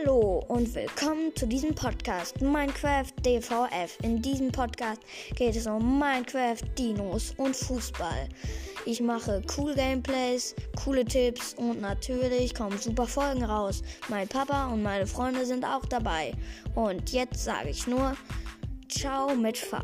Hallo und willkommen zu diesem Podcast Minecraft DVF. In diesem Podcast geht es um Minecraft, Dinos und Fußball. Ich mache cool Gameplays, coole Tipps und natürlich kommen super Folgen raus. Mein Papa und meine Freunde sind auch dabei. Und jetzt sage ich nur, ciao mit Fa.